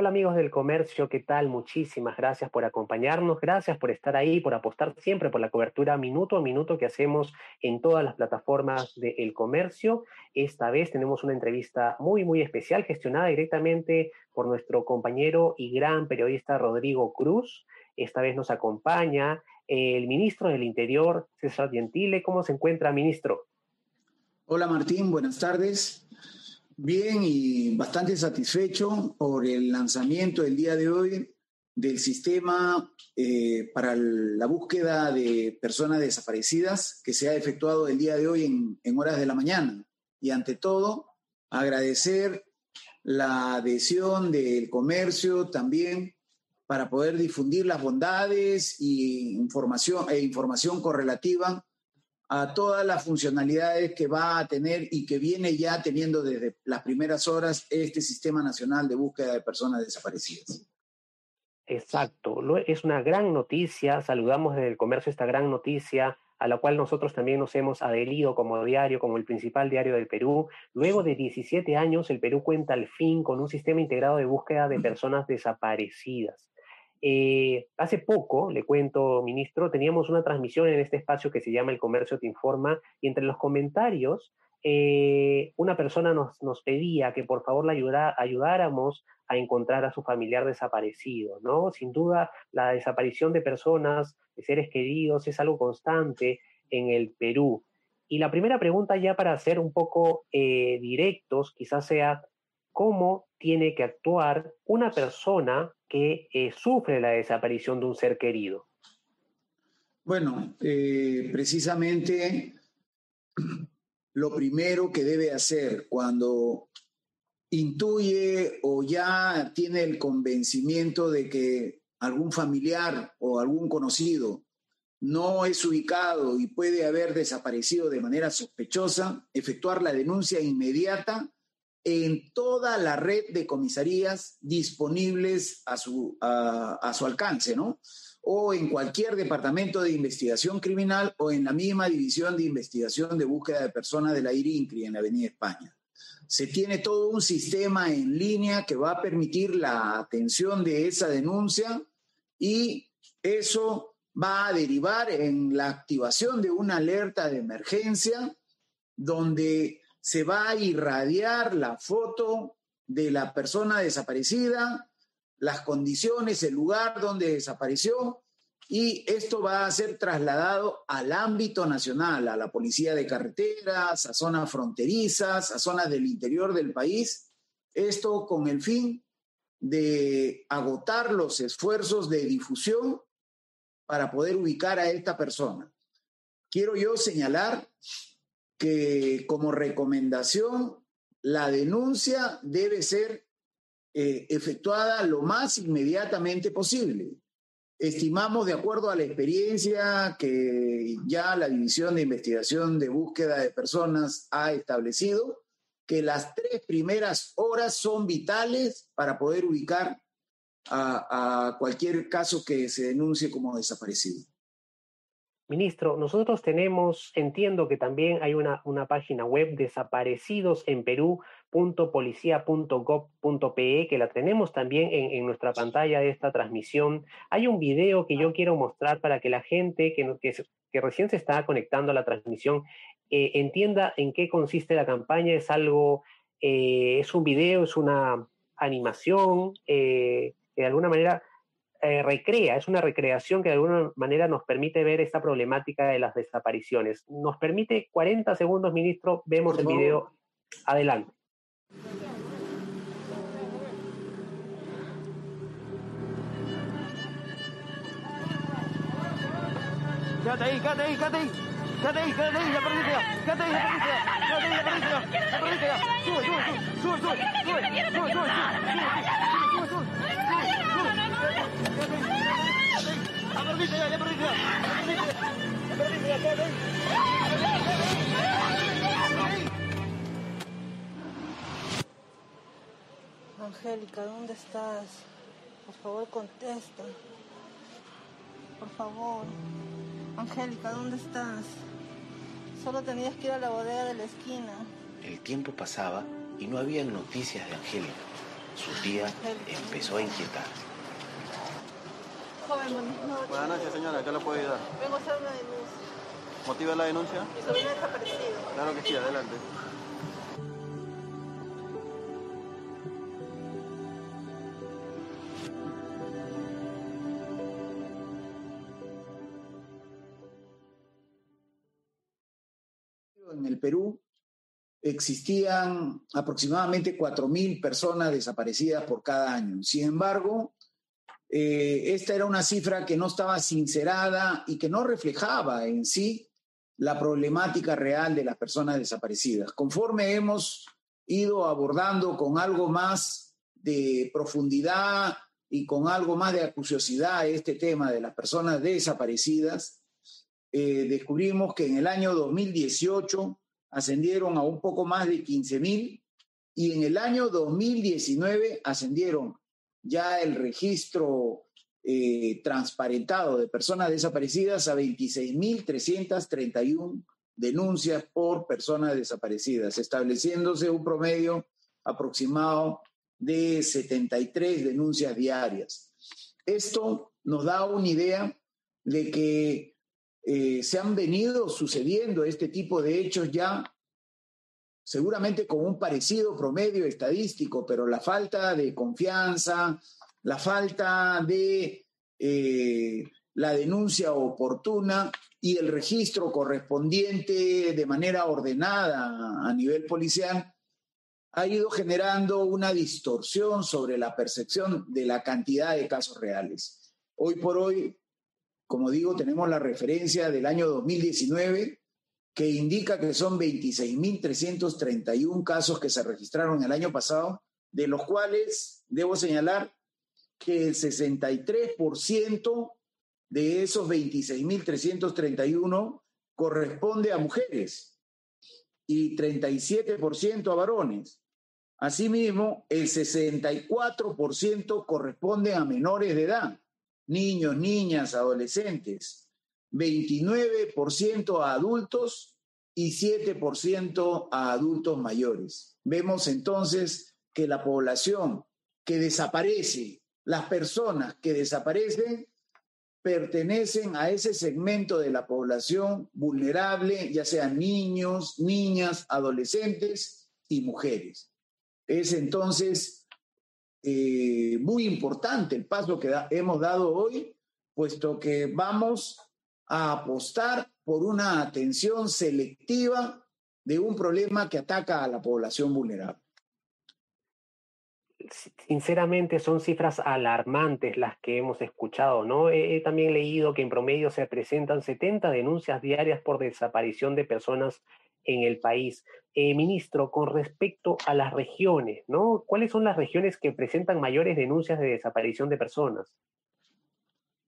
Hola amigos del comercio, ¿qué tal? Muchísimas gracias por acompañarnos, gracias por estar ahí, por apostar siempre por la cobertura minuto a minuto que hacemos en todas las plataformas del comercio. Esta vez tenemos una entrevista muy, muy especial gestionada directamente por nuestro compañero y gran periodista Rodrigo Cruz. Esta vez nos acompaña el ministro del Interior, César Gentile. ¿Cómo se encuentra, ministro? Hola Martín, buenas tardes. Bien y bastante satisfecho por el lanzamiento el día de hoy del sistema eh, para la búsqueda de personas desaparecidas que se ha efectuado el día de hoy en, en horas de la mañana. Y ante todo, agradecer la adhesión del comercio también para poder difundir las bondades y información, e información correlativa a todas las funcionalidades que va a tener y que viene ya teniendo desde las primeras horas este Sistema Nacional de Búsqueda de Personas Desaparecidas. Exacto, es una gran noticia, saludamos desde el comercio esta gran noticia a la cual nosotros también nos hemos adherido como diario, como el principal diario del Perú. Luego de 17 años, el Perú cuenta al fin con un sistema integrado de búsqueda de personas desaparecidas. Eh, hace poco, le cuento, ministro, teníamos una transmisión en este espacio que se llama El Comercio Te Informa y entre los comentarios eh, una persona nos, nos, pedía que por favor la ayudáramos a encontrar a su familiar desaparecido, ¿no? Sin duda, la desaparición de personas, de seres queridos, es algo constante en el Perú. Y la primera pregunta ya para ser un poco eh, directos, quizás sea, ¿cómo tiene que actuar una persona que eh, sufre la desaparición de un ser querido? Bueno, eh, precisamente lo primero que debe hacer cuando intuye o ya tiene el convencimiento de que algún familiar o algún conocido no es ubicado y puede haber desaparecido de manera sospechosa, efectuar la denuncia inmediata en toda la red de comisarías disponibles a su, a, su alcance, ¿no? O en cualquier departamento de investigación criminal o en la misma división de investigación de búsqueda de personas de la IRINCRI en la Avenida España. Se tiene todo un sistema en línea que va a permitir la atención de esa denuncia y eso va a derivar en la activación de una alerta de emergencia donde se va a irradiar la foto de la persona desaparecida, las condiciones, el lugar donde desapareció, y esto va a ser trasladado al ámbito nacional, a la policía de carreteras, a zonas fronterizas, a zonas del interior del país. Esto con el fin de agotar los esfuerzos de difusión para poder ubicar a esta persona. Quiero yo señalar que como recomendación la denuncia debe ser eh, efectuada lo más inmediatamente posible. Estimamos, de acuerdo a la experiencia que ya la División de Investigación de Búsqueda de Personas ha establecido, que las tres primeras horas son vitales para poder ubicar a, a cualquier caso que se denuncie como desaparecido. Ministro, nosotros tenemos, entiendo que también hay una, una página web desaparecidos en Perú.policía.gov.pe que la tenemos también en, en, nuestra pantalla de esta transmisión. Hay un video que yo quiero mostrar para que la gente que, que, que recién se está conectando a la transmisión eh, entienda en qué consiste la campaña. Es algo, eh, es un video, es una animación, eh, que de alguna manera eh, recrea, es una recreación que de alguna manera nos permite ver esta problemática de las desapariciones. Nos permite 40 segundos, ministro, vemos el video. Adelante. Quédate ahí, quédate ahí, quédate ahí. Quédate ahí, quédate ahí, la perdiste ya. Quédate ahí, la perdiste ya. Quédate ahí, la perdiste ya. La perdiste ya. Sube, sube, sube, sube, sube. Angélica, ¿dónde estás? Por favor, contesta. Por favor. Angélica, ¿dónde estás? Solo tenías que ir a la bodega de la esquina. El tiempo pasaba y no había noticias de Angélica. Su tía empezó a inquietarse. Joven, buenas noches. Buenas noches, señora. ¿Qué le puedo ayudar? Vengo a hacer una denuncia. ¿Motiva la denuncia? Mi sobrina desaparecida. Claro que sí, adelante. En el Perú existían aproximadamente 4.000 personas desaparecidas por cada año. Sin embargo, eh, esta era una cifra que no estaba sincerada y que no reflejaba en sí la problemática real de las personas desaparecidas. Conforme hemos ido abordando con algo más de profundidad y con algo más de acuciosidad este tema de las personas desaparecidas, eh, descubrimos que en el año 2018 ascendieron a un poco más de 15 mil y en el año 2019 ascendieron ya el registro eh, transparentado de personas desaparecidas a 26.331 denuncias por personas desaparecidas, estableciéndose un promedio aproximado de 73 denuncias diarias. Esto nos da una idea de que eh, se han venido sucediendo este tipo de hechos ya seguramente con un parecido promedio estadístico, pero la falta de confianza, la falta de eh, la denuncia oportuna y el registro correspondiente de manera ordenada a nivel policial ha ido generando una distorsión sobre la percepción de la cantidad de casos reales. Hoy por hoy, como digo, tenemos la referencia del año 2019 que indica que son 26.331 casos que se registraron el año pasado, de los cuales debo señalar que el 63% de esos 26.331 corresponde a mujeres y 37% a varones. Asimismo, el 64% corresponde a menores de edad, niños, niñas, adolescentes. 29% a adultos y 7% a adultos mayores. Vemos entonces que la población que desaparece, las personas que desaparecen, pertenecen a ese segmento de la población vulnerable, ya sean niños, niñas, adolescentes y mujeres. Es entonces eh, muy importante el paso que hemos dado hoy, puesto que vamos a apostar por una atención selectiva de un problema que ataca a la población vulnerable. Sinceramente son cifras alarmantes las que hemos escuchado, ¿no? He, también leído que en promedio se presentan 70 denuncias diarias por desaparición de personas en el país. Eh, ministro, con respecto a las regiones, ¿no? ¿Cuáles son las regiones que presentan mayores denuncias de desaparición de personas?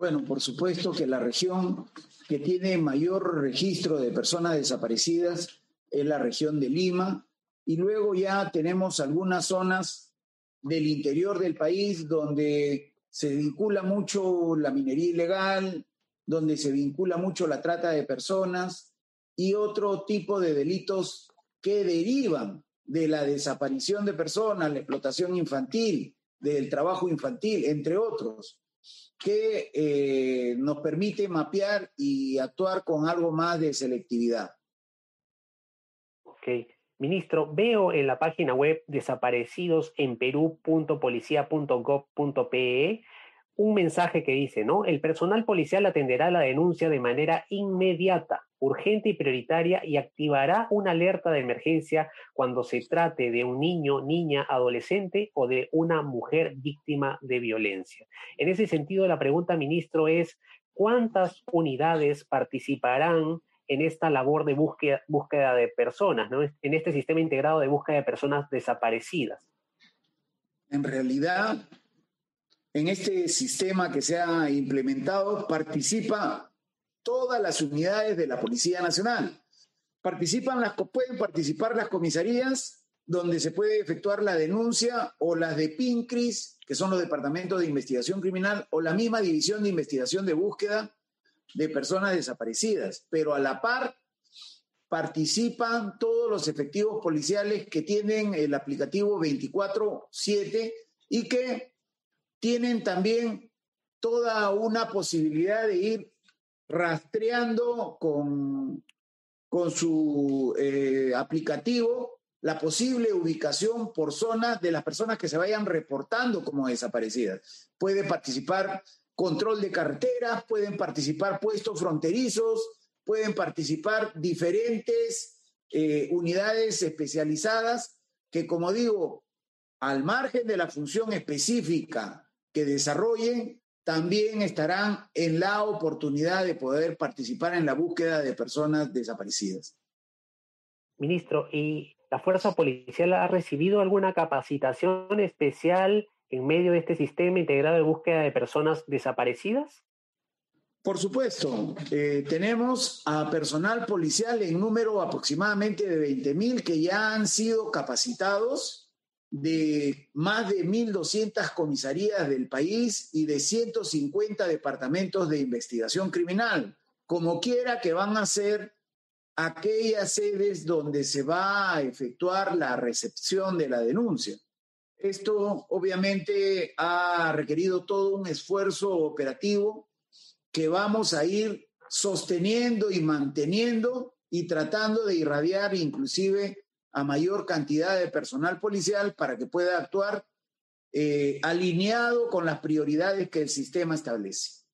Bueno, por supuesto que la región que tiene mayor registro de personas desaparecidas es la región de Lima y luego ya tenemos algunas zonas del interior del país donde se vincula mucho la minería ilegal, donde se vincula mucho la trata de personas y otro tipo de delitos que derivan de la desaparición de personas, la explotación infantil, del trabajo infantil, entre otros que eh, nos permite mapear y actuar con algo más de selectividad. Ok. Ministro, veo en la página web desaparecidosenperú.policia.gov.pe un mensaje que dice, ¿no? El personal policial atenderá la denuncia de manera inmediata, urgente y prioritaria y activará una alerta de emergencia cuando se trate de un niño, niña, adolescente o de una mujer víctima de violencia. En ese sentido, la pregunta, ministro, es ¿cuántas unidades participarán en esta labor de búsqueda, de personas, ¿no? en este sistema integrado de búsqueda de personas desaparecidas? En realidad, en este sistema que se ha implementado participa todas las unidades de la Policía Nacional. Participan las, pueden participar las comisarías donde se puede efectuar la denuncia o las de PINCRIS, que son los departamentos de investigación criminal, o la misma división de investigación de búsqueda de personas desaparecidas. Pero a la par participan todos los efectivos policiales que tienen el aplicativo 24-7 y que tienen también toda una posibilidad de ir rastreando con, con su eh, aplicativo la posible ubicación por zona de las personas que se vayan reportando como desaparecidas. Puede participar control de carreteras, pueden participar puestos fronterizos, pueden participar diferentes eh, unidades especializadas que, como digo, al margen de la función específica que desarrollen, también estarán en la oportunidad de poder participar en la búsqueda de personas desaparecidas. Ministro, ¿y la fuerza policial ha recibido alguna capacitación especial en medio de este sistema integrado de búsqueda de personas desaparecidas? Por supuesto, eh, tenemos a personal policial en número aproximadamente de 20 mil que ya han sido capacitados de más de 1.200 comisarías del país y de 150 departamentos de investigación criminal, como quiera que van a ser aquellas sedes donde se va a efectuar la recepción de la denuncia. Esto obviamente ha requerido todo un esfuerzo operativo que vamos a ir sosteniendo y manteniendo y tratando de irradiar inclusive a mayor cantidad de personal policial para que pueda actuar eh, alineado con las prioridades que el sistema establece.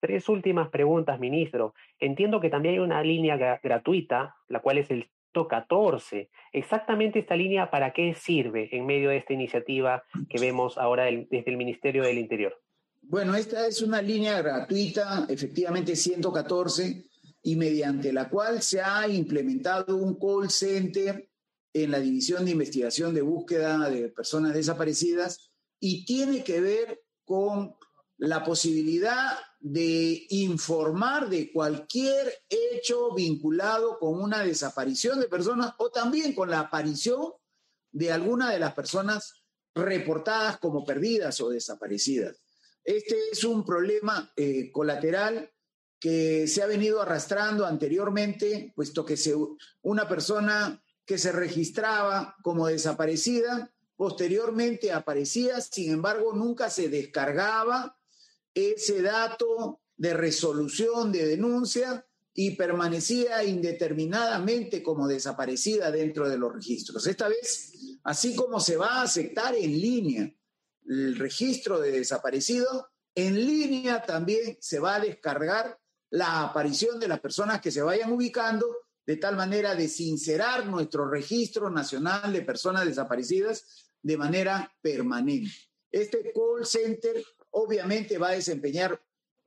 Tres últimas preguntas, ministro. Entiendo que también hay una línea gratuita, la cual es el TO 14. Exactamente esta línea, ¿para qué sirve en medio de esta iniciativa que vemos ahora desde el Ministerio del Interior? Bueno, esta es una línea gratuita, efectivamente 114, y mediante la cual se ha implementado un call center en la División de Investigación de Búsqueda de Personas Desaparecidas y tiene que ver con la posibilidad de informar de cualquier hecho vinculado con una desaparición de personas o también con la aparición de alguna de las personas reportadas como perdidas o desaparecidas. Este es un problema eh, colateral que se ha venido arrastrando anteriormente, puesto que se, una persona que se registraba como desaparecida, posteriormente aparecía, sin embargo, nunca se descargaba ese dato de resolución de denuncia y permanecía indeterminadamente como desaparecida dentro de los registros. Esta vez, así como se va a aceptar en línea el registro de desaparecido, en línea también se va a descargar la aparición de las personas que se vayan ubicando de tal manera de sincerar nuestro registro nacional de personas desaparecidas de manera permanente. Este call center obviamente va a desempeñar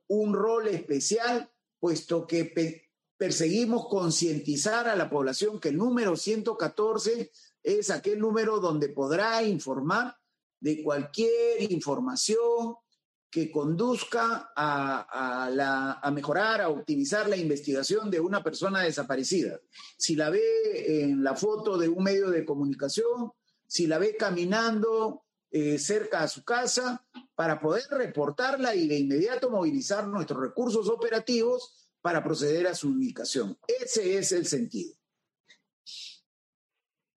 un rol especial, puesto que perseguimos concientizar a la población que el número 114 es aquel número donde podrá informar de cualquier información que conduzca a, mejorar, a optimizar la investigación de una persona desaparecida. Si la ve en la foto de un medio de comunicación, si la ve caminando eh, cerca a su casa para poder reportarla y de inmediato movilizar nuestros recursos operativos para proceder a su ubicación. Ese es el sentido.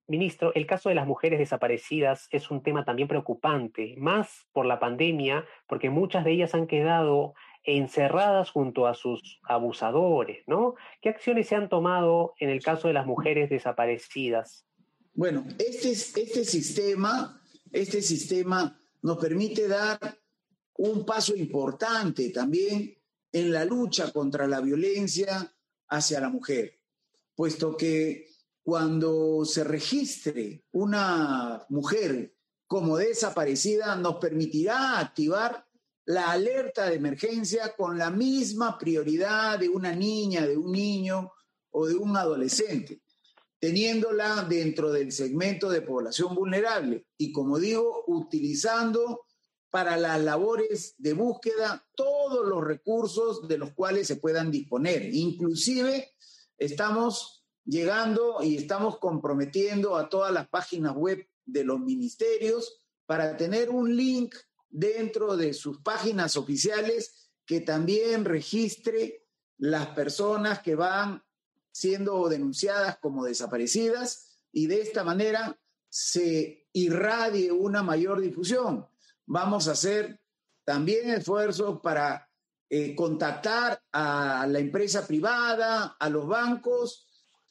Ministro, el caso de las mujeres desaparecidas es un tema también preocupante, más por la pandemia, porque muchas de ellas han quedado encerradas junto a sus abusadores, ¿no? ¿Qué acciones se han tomado en el caso de las mujeres desaparecidas? Bueno, este, este sistema este sistema nos permite dar un paso importante también en la lucha contra la violencia hacia la mujer, puesto que cuando se registre una mujer como desaparecida, nos permitirá activar la alerta de emergencia con la misma prioridad de una niña, de un niño o de un adolescente teniéndola dentro del segmento de población vulnerable y, como digo, utilizando para las labores de búsqueda todos los recursos de los cuales se puedan disponer. Inclusive estamos llegando y estamos comprometiendo a todas las páginas web de los ministerios para tener un link dentro de sus páginas oficiales que también registre las personas que van siendo denunciadas como desaparecidas y de esta manera se irradie una mayor difusión. Vamos a hacer también esfuerzos para eh, contactar a la empresa privada, a los bancos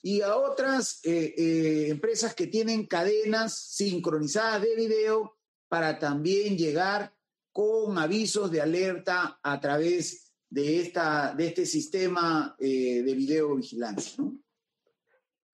y a otras eh, eh, empresas que tienen cadenas sincronizadas de video para también llegar con avisos de alerta a través de, esta, de este sistema de videovigilancia. ¿no?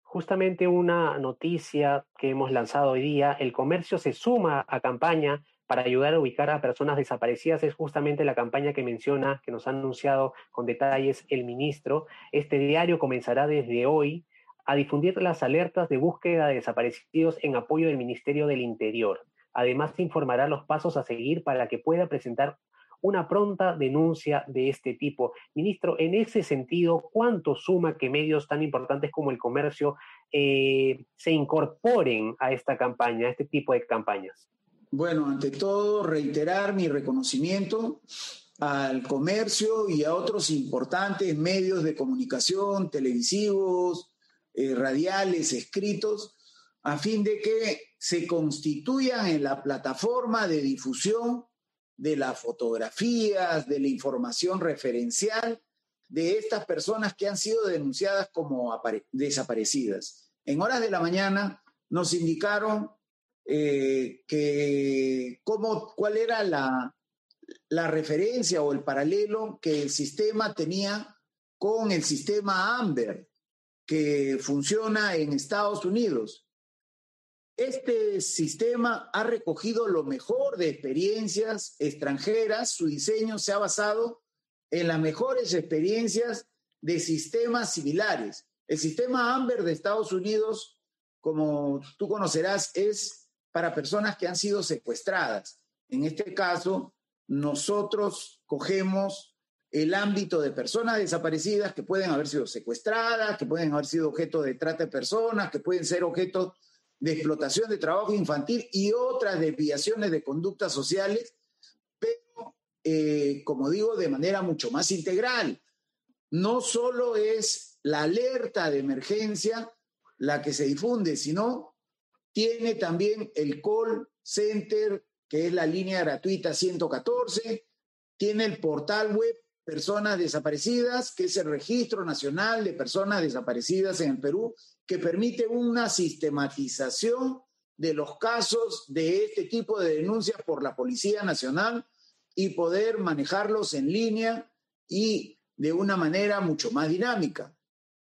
Justamente una noticia que hemos lanzado hoy día, el comercio se suma a campaña para ayudar a ubicar a personas desaparecidas es justamente la campaña que menciona, que nos ha anunciado con detalles el ministro. Este diario comenzará desde hoy a difundir las alertas de búsqueda de desaparecidos en apoyo del Ministerio del Interior. Además, informará los pasos a seguir para que pueda presentar una pronta denuncia de este tipo. Ministro, en ese sentido, ¿cuánto suma que medios tan importantes como el comercio eh, se incorporen a esta campaña, a este tipo de campañas? Bueno, ante todo, reiterar mi reconocimiento al comercio y a otros importantes medios de comunicación, televisivos, eh, radiales, escritos, a fin de que se constituyan en la plataforma de difusión de las fotografías, de la información referencial de estas personas que han sido denunciadas como desaparecidas. En horas de la mañana nos indicaron eh, que cómo, cuál era la, la referencia o el paralelo que el sistema tenía con el sistema AMBER, que funciona en Estados Unidos. Este sistema ha recogido lo mejor de experiencias extranjeras, su diseño se ha basado en las mejores experiencias de sistemas similares. El sistema AMBER de Estados Unidos, como tú conocerás, es para personas que han sido secuestradas. En este caso, nosotros cogemos el ámbito de personas desaparecidas que pueden haber sido secuestradas, que pueden haber sido objeto de trata de personas, que pueden ser objeto de explotación de trabajo infantil y otras desviaciones de conductas sociales, pero, eh, como digo, de manera mucho más integral. No solo es la alerta de emergencia la que se difunde, sino tiene también el call center, que es la línea gratuita 114. Tiene el portal web Personas Desaparecidas, que es el registro nacional de personas desaparecidas en el Perú, que permite una sistematización de los casos de este tipo de denuncias por la Policía Nacional y poder manejarlos en línea y de una manera mucho más dinámica.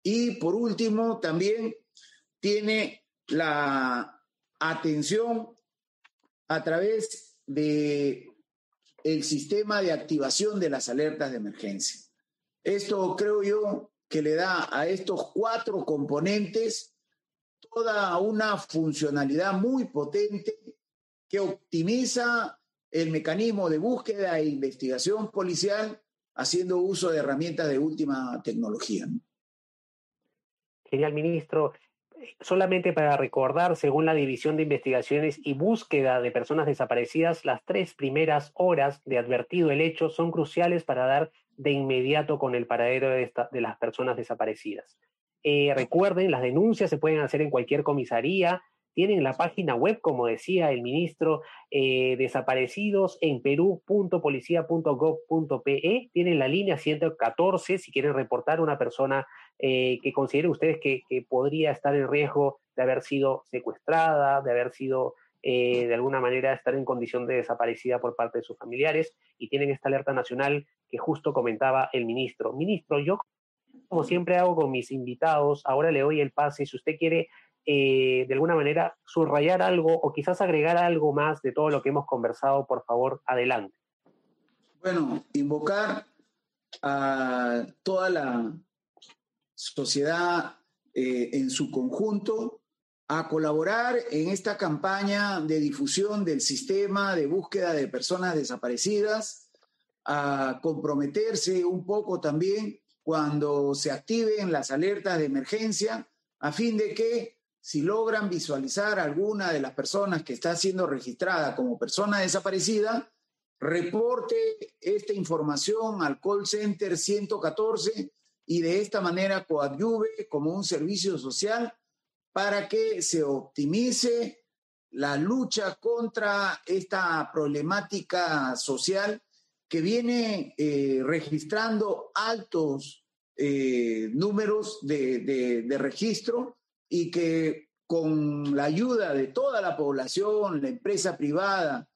Y por último, también tiene la atención a través de el sistema de activación de las alertas de emergencia. Esto creo yo que le da a estos cuatro componentes toda una funcionalidad muy potente que optimiza el mecanismo de búsqueda e investigación policial haciendo uso de herramientas de última tecnología. Genial, ministro solamente para recordar, según la División de Investigaciones y Búsqueda de Personas Desaparecidas, las tres primeras horas de advertido el hecho son cruciales para dar de inmediato con el paradero de, de las personas desaparecidas. Eh, recuerden, las denuncias se pueden hacer en cualquier comisaría, tienen la página web, como decía el ministro, eh, desaparecidos en perú.policía.gov.pe. Tienen la línea 114 si quieren reportar una persona eh, que consideren ustedes que, podría estar en riesgo de haber sido secuestrada, de haber sido eh, de alguna manera estar en condición de desaparecida por parte de sus familiares y tienen esta alerta nacional que justo comentaba el ministro. Ministro, yo como siempre hago con mis invitados, ahora le doy el pase, si usted quiere eh, de alguna manera subrayar algo o quizás agregar algo más de todo lo que hemos conversado, por favor, adelante. Bueno, invocar a toda la sociedad eh, en su conjunto a colaborar en esta campaña de difusión del sistema de búsqueda de personas desaparecidas, a comprometerse un poco también cuando se activen las alertas de emergencia a fin de que si logran visualizar alguna de las personas que está siendo registrada como persona desaparecida, reporte esta información al call center 114 y de esta manera coadyuve como un servicio social para que se optimice la lucha contra esta problemática social que viene eh, registrando altos eh, números de, de registro y que con la ayuda de toda la población, la empresa privada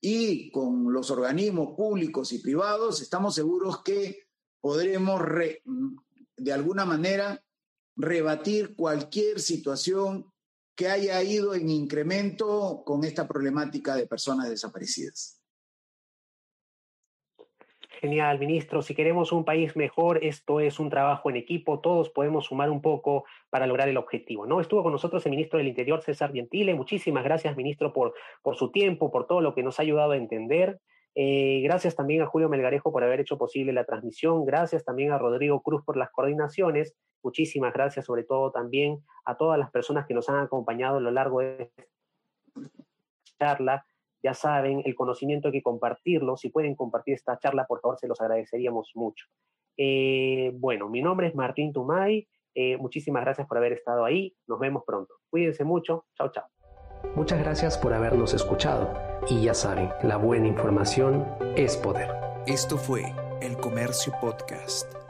y con los organismos públicos y privados, estamos seguros que podremos de alguna manera rebatir cualquier situación que haya ido en incremento con esta problemática de personas desaparecidas. Genial, ministro. Si queremos un país mejor, esto es un trabajo en equipo, todos podemos sumar un poco para lograr el objetivo. ¿no? Estuvo con nosotros el ministro del Interior, César Gentile. Muchísimas gracias, ministro, por, por su tiempo, por todo lo que nos ha ayudado a entender. Eh, gracias también a Julio Melgarejo por haber hecho posible la transmisión. Gracias también a Rodrigo Cruz por las coordinaciones. Muchísimas gracias sobre todo también a todas las personas que nos han acompañado a lo largo de esta charla. Ya saben, el conocimiento hay que compartirlo. Si pueden compartir esta charla, por favor, se los agradeceríamos mucho. Eh, bueno, mi nombre es Martín Tumay. Eh, muchísimas gracias por haber estado ahí. Nos vemos pronto. Cuídense mucho. Chao, chao. Muchas gracias por habernos escuchado y ya saben, la buena información es poder. Esto fue El Comercio Podcast.